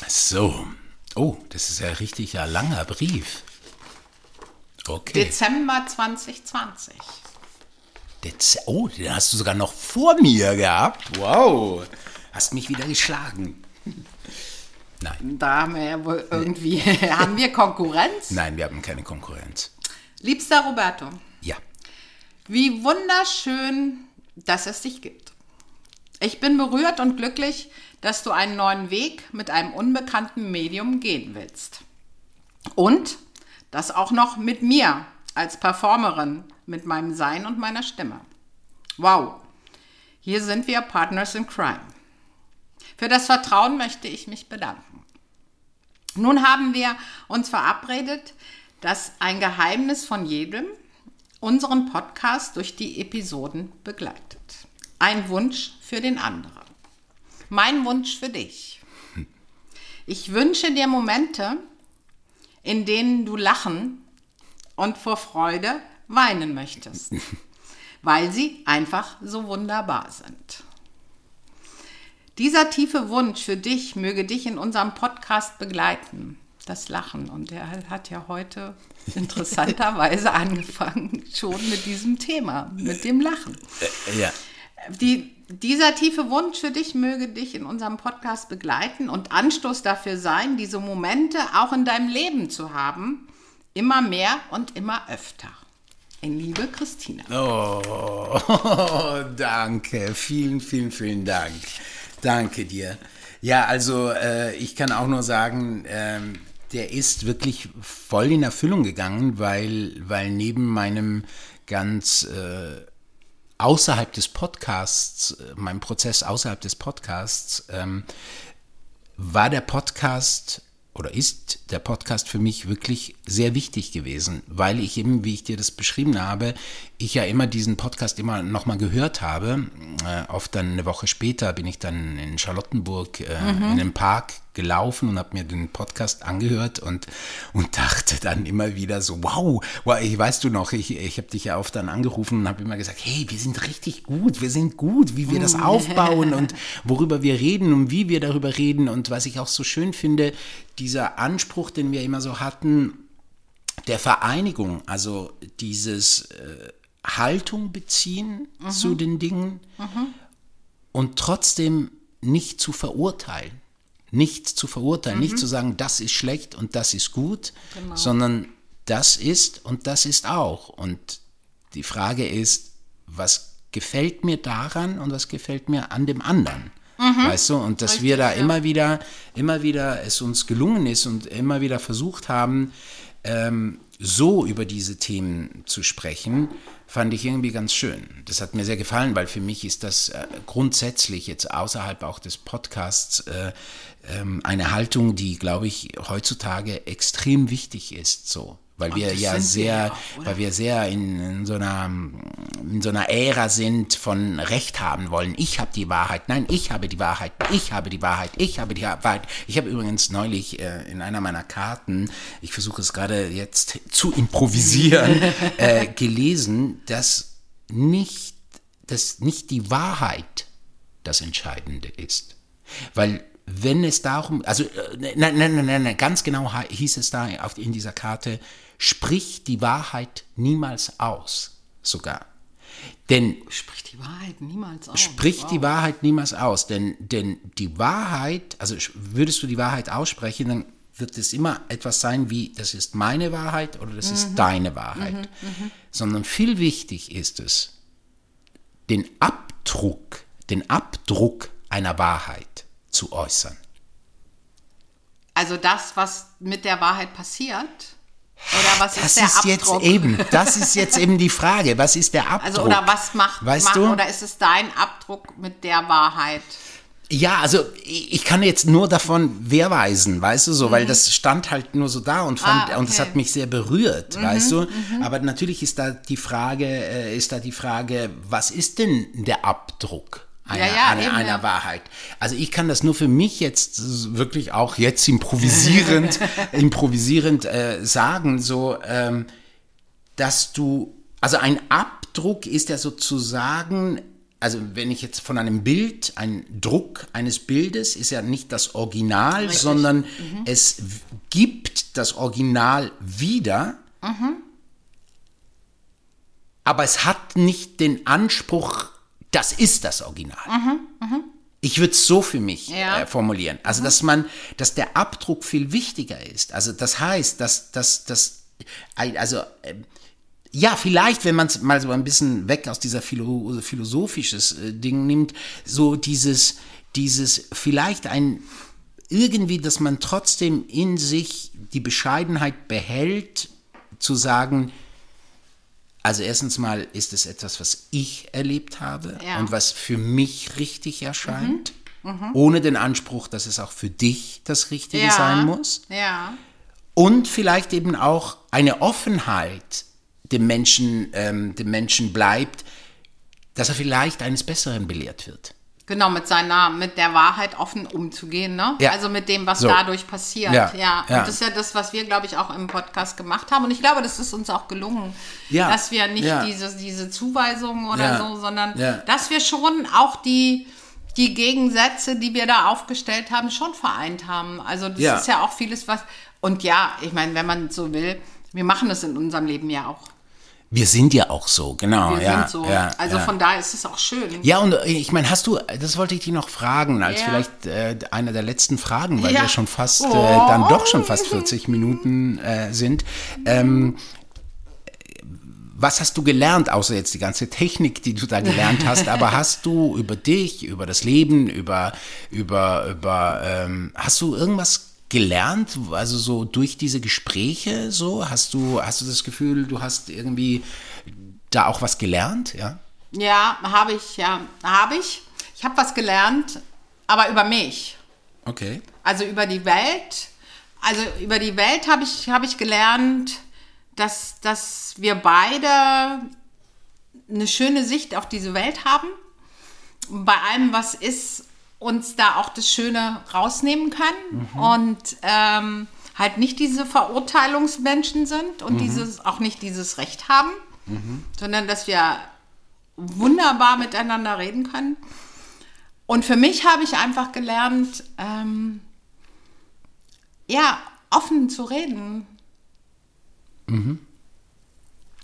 so. Oh, das ist ja richtig ein langer Brief. Okay. Dezember 2020. Dez oh, den hast du sogar noch vor mir gehabt. Wow. Hast mich wieder geschlagen. Nein. Da haben wir ja wohl irgendwie, [LAUGHS] haben wir Konkurrenz? Nein, wir haben keine Konkurrenz. Liebster Roberto. Ja. Wie wunderschön, dass es dich gibt. Ich bin berührt und glücklich, dass du einen neuen Weg mit einem unbekannten Medium gehen willst. Und das auch noch mit mir als Performerin, mit meinem Sein und meiner Stimme. Wow, hier sind wir Partners in Crime. Für das Vertrauen möchte ich mich bedanken. Nun haben wir uns verabredet, dass ein Geheimnis von jedem unseren Podcast durch die Episoden begleitet. Ein Wunsch für den anderen. Mein Wunsch für dich. Ich wünsche dir Momente, in denen du lachen und vor Freude weinen möchtest, [LAUGHS] weil sie einfach so wunderbar sind. Dieser tiefe Wunsch für dich möge dich in unserem Podcast begleiten. Das Lachen. Und er hat ja heute interessanterweise [LAUGHS] angefangen, schon mit diesem Thema, mit dem Lachen. Äh, ja. die, dieser tiefe Wunsch für dich möge dich in unserem Podcast begleiten und Anstoß dafür sein, diese Momente auch in deinem Leben zu haben. Immer mehr und immer öfter. In Liebe, Christina. Oh, [LAUGHS] danke. Vielen, vielen, vielen Dank. Danke dir. Ja, also äh, ich kann auch nur sagen, ähm, der ist wirklich voll in Erfüllung gegangen, weil, weil neben meinem ganz äh, außerhalb des Podcasts, äh, meinem Prozess außerhalb des Podcasts, ähm, war der Podcast oder ist der Podcast für mich wirklich sehr wichtig gewesen, weil ich eben, wie ich dir das beschrieben habe, ich ja immer diesen Podcast immer nochmal gehört habe. Äh, oft dann eine Woche später bin ich dann in Charlottenburg äh, mhm. in den Park gelaufen und habe mir den Podcast angehört und, und dachte dann immer wieder so, wow, wow ich weißt du noch, ich, ich habe dich ja oft dann angerufen und habe immer gesagt, hey, wir sind richtig gut, wir sind gut, wie wir das mhm. aufbauen und [LAUGHS] worüber wir reden und wie wir darüber reden und was ich auch so schön finde, dieser Anspruch, den wir immer so hatten, der Vereinigung, also dieses äh, Haltung beziehen mhm. zu den Dingen mhm. und trotzdem nicht zu verurteilen. Nicht zu verurteilen, mhm. nicht zu sagen, das ist schlecht und das ist gut, genau. sondern das ist und das ist auch. Und die Frage ist, was gefällt mir daran und was gefällt mir an dem anderen? Mhm. Weißt du, und dass Richtig, wir da ja. immer wieder, immer wieder es uns gelungen ist und immer wieder versucht haben, ähm, so über diese Themen zu sprechen, fand ich irgendwie ganz schön. Das hat mir sehr gefallen, weil für mich ist das äh, grundsätzlich jetzt außerhalb auch des Podcasts äh, ähm, eine Haltung, die, glaube ich, heutzutage extrem wichtig ist. So weil wir ja sehr, wir auch, weil wir sehr in, in, so einer, in so einer Ära sind von Recht haben wollen. Ich habe die Wahrheit. Nein, ich habe die Wahrheit. Ich habe die Wahrheit. Ich habe die Wahrheit. Ich habe übrigens neulich äh, in einer meiner Karten, ich versuche es gerade jetzt zu improvisieren, [LAUGHS] äh, gelesen, dass nicht, dass nicht die Wahrheit das Entscheidende ist. Weil wenn es darum, also äh, nein, nein, nein, nein, ganz genau hieß es da in dieser Karte, sprich die Wahrheit niemals aus, sogar. Denn sprich die Wahrheit niemals aus. Sprich wow. die Wahrheit niemals aus, denn, denn die Wahrheit, also würdest du die Wahrheit aussprechen, dann wird es immer etwas sein wie, das ist meine Wahrheit oder das mhm. ist deine Wahrheit. Mhm, mhm. Sondern viel wichtig ist es, den Abdruck, den Abdruck einer Wahrheit zu äußern. Also das, was mit der Wahrheit passiert? Oder was das ist der ist Abdruck? Jetzt eben, das ist jetzt eben die Frage. Was ist der Abdruck? Also, oder was macht, weißt macht, du? oder ist es dein Abdruck mit der Wahrheit? Ja, also ich kann jetzt nur davon wehrweisen, weißt du so, mhm. weil das stand halt nur so da und fand ah, okay. und das hat mich sehr berührt, mhm, weißt du. Mhm. Aber natürlich ist da die Frage, äh, ist da die Frage, was ist denn der Abdruck? Einer, ja, ja, einer, eben, einer ja. Wahrheit. Also ich kann das nur für mich jetzt wirklich auch jetzt improvisierend, [LAUGHS] improvisierend äh, sagen, so, ähm, dass du, also ein Abdruck ist ja sozusagen, also wenn ich jetzt von einem Bild, ein Druck eines Bildes ist ja nicht das Original, Richtig. sondern mhm. es gibt das Original wieder. Mhm. Aber es hat nicht den Anspruch, das ist das Original. Mhm, mh. Ich würde es so für mich ja. äh, formulieren. Also, mhm. dass man, dass der Abdruck viel wichtiger ist. Also, das heißt, dass, dass, dass also, äh, ja, vielleicht, wenn man es mal so ein bisschen weg aus dieser Philo philosophisches äh, Ding nimmt, so dieses, dieses, vielleicht ein, irgendwie, dass man trotzdem in sich die Bescheidenheit behält, zu sagen, also erstens mal ist es etwas, was ich erlebt habe ja. und was für mich richtig erscheint, mhm. Mhm. ohne den Anspruch, dass es auch für dich das Richtige ja. sein muss. Ja. Und vielleicht eben auch eine Offenheit dem Menschen, ähm, dem Menschen bleibt, dass er vielleicht eines Besseren belehrt wird. Genau, mit seiner, mit der Wahrheit offen umzugehen, ne? Ja. Also mit dem, was so. dadurch passiert. Ja. ja. Und das ist ja das, was wir, glaube ich, auch im Podcast gemacht haben. Und ich glaube, das ist uns auch gelungen, ja. dass wir nicht ja. diese, diese Zuweisungen oder so, sondern dass wir schon auch die, die Gegensätze, die wir da aufgestellt haben, schon vereint haben. Also das ist ja auch vieles, was. Und ja, ich meine, wenn man so will, wir machen das in unserem Leben ja auch. Wir sind ja auch so, genau. Wir ja, sind so. Ja, also ja. von daher ist es auch schön. Ja, und äh, ich meine, hast du, das wollte ich dich noch fragen, als Ja. vielleicht äh, einer der letzten Fragen, weil wir schon fast, äh, Oh. dann doch schon fast 40 Minuten äh, sind. Ähm, was hast du gelernt, außer jetzt die ganze Technik, die du da gelernt hast, aber [LAUGHS] hast du über dich, über das Leben, über, über, über, ähm, hast du irgendwas gelernt, also so durch diese Gespräche so? Hast du, hast du das Gefühl, du hast irgendwie da auch was gelernt, ja? Ja, habe ich, ja, habe ich. Ich habe was gelernt, aber über mich. Okay. Also über die Welt. Also über die Welt habe ich, habe ich gelernt, dass, dass wir beide eine schöne Sicht auf diese Welt haben. Bei allem, was ist, uns da auch das Schöne rausnehmen können. Und ähm, halt nicht diese Verurteilungsmenschen sind und dieses, auch nicht dieses Recht haben, sondern dass wir wunderbar miteinander reden können. Und für mich habe ich einfach gelernt, ähm, ja, offen zu reden.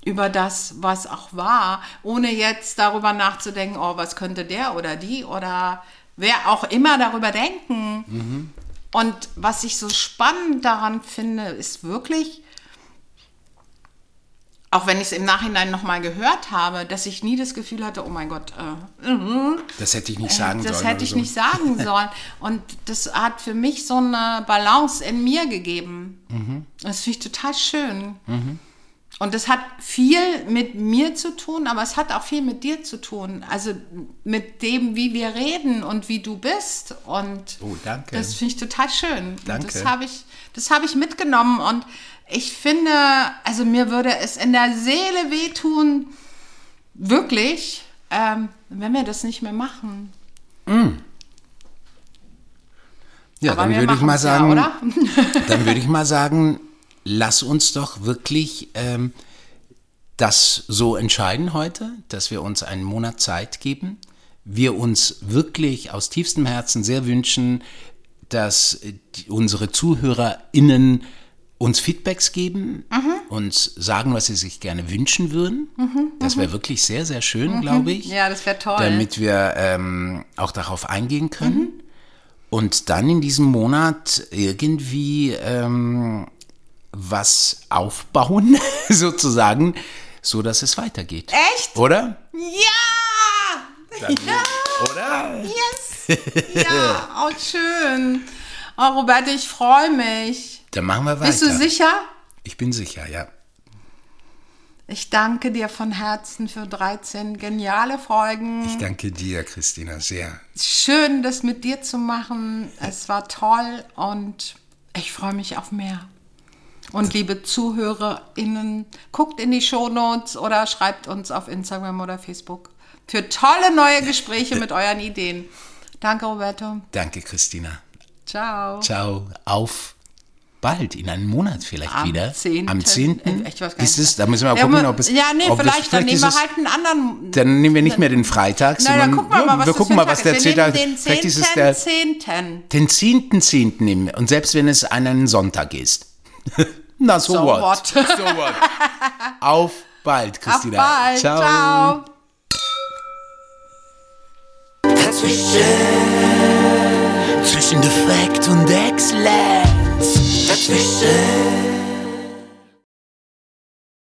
Über das, was auch war, ohne jetzt darüber nachzudenken, oh, was könnte der oder die oder wer auch immer darüber denken. Und was ich so spannend daran finde, ist wirklich, auch wenn ich es im Nachhinein nochmal gehört habe, dass ich nie das Gefühl hatte, oh mein Gott, äh, mhm. Das hätte ich nicht sagen das sollen. hätte oder ich so. nicht sagen [LAUGHS] sollen. Und das hat für mich so eine Balance in mir gegeben. Mhm. Das finde ich total schön. Und das hat viel mit mir zu tun, aber es hat auch viel mit dir zu tun. Also mit dem, wie wir reden und wie du bist. Und Oh, danke. das finde ich total schön. Und Danke. Das habe ich, das habe ich mitgenommen. Und ich finde, also mir würde es in der Seele wehtun, wirklich, ähm, wenn wir das nicht mehr machen. Ja, Aber dann würde ich mal sagen, ja, dann würde ich mal sagen, lass uns doch wirklich ähm, das so entscheiden heute, dass wir uns einen Monat Zeit geben. Wir uns wirklich aus tiefstem Herzen sehr wünschen, dass äh, unsere ZuhörerInnen uns Feedbacks geben, uns sagen, was sie sich gerne wünschen würden. das wäre wirklich sehr, sehr schön, glaube ich. Ja, das wäre toll. Damit wir ähm, auch darauf eingehen können. Und dann in diesem Monat irgendwie ähm, was aufbauen, [LAUGHS] sozusagen, so dass es weitergeht. Echt? Oder? Ja! Dann- [LAUGHS] ja! Oder? Yes! [LAUGHS] Ja, oh, schön. Oh, Roberto, ich freue mich. Dann machen wir weiter. Bist du sicher? Ich bin sicher, ja. Ich danke dir von Herzen für 13 geniale Folgen. Ich danke dir, Christina, sehr. Schön, das mit dir zu machen. Es war toll und ich freue mich auf mehr. Und liebe ZuhörerInnen, guckt in die Shownotes oder schreibt uns auf Instagram oder Facebook für tolle neue Gespräche mit euren Ideen. Danke, Roberto. Danke, Christina. Ciao. Ciao. Auf bald, in einem Monat vielleicht Am wieder. 10.. Am 10. Äh, Ich weiß gar ist es, da müssen wir mal Ja, gucken, aber- ob es. ja, nee, vielleicht, dann nehmen wir halt einen anderen. Dann nehmen wir nicht mehr den Freitag, Na, dann sondern gucken wir mal, was wir das gucken mal, was der ist. Wir 10. nehmen den Vielleicht ist es der 10.10. den 10.10. nehmen wir. Und selbst wenn es einen Sonntag ist. [LAUGHS] Na, so, So what? what? [LAUGHS] So what? Auf bald, Auf Christina. bald. Ciao. Zwischen Defekt und Exzellenz. Dazwischen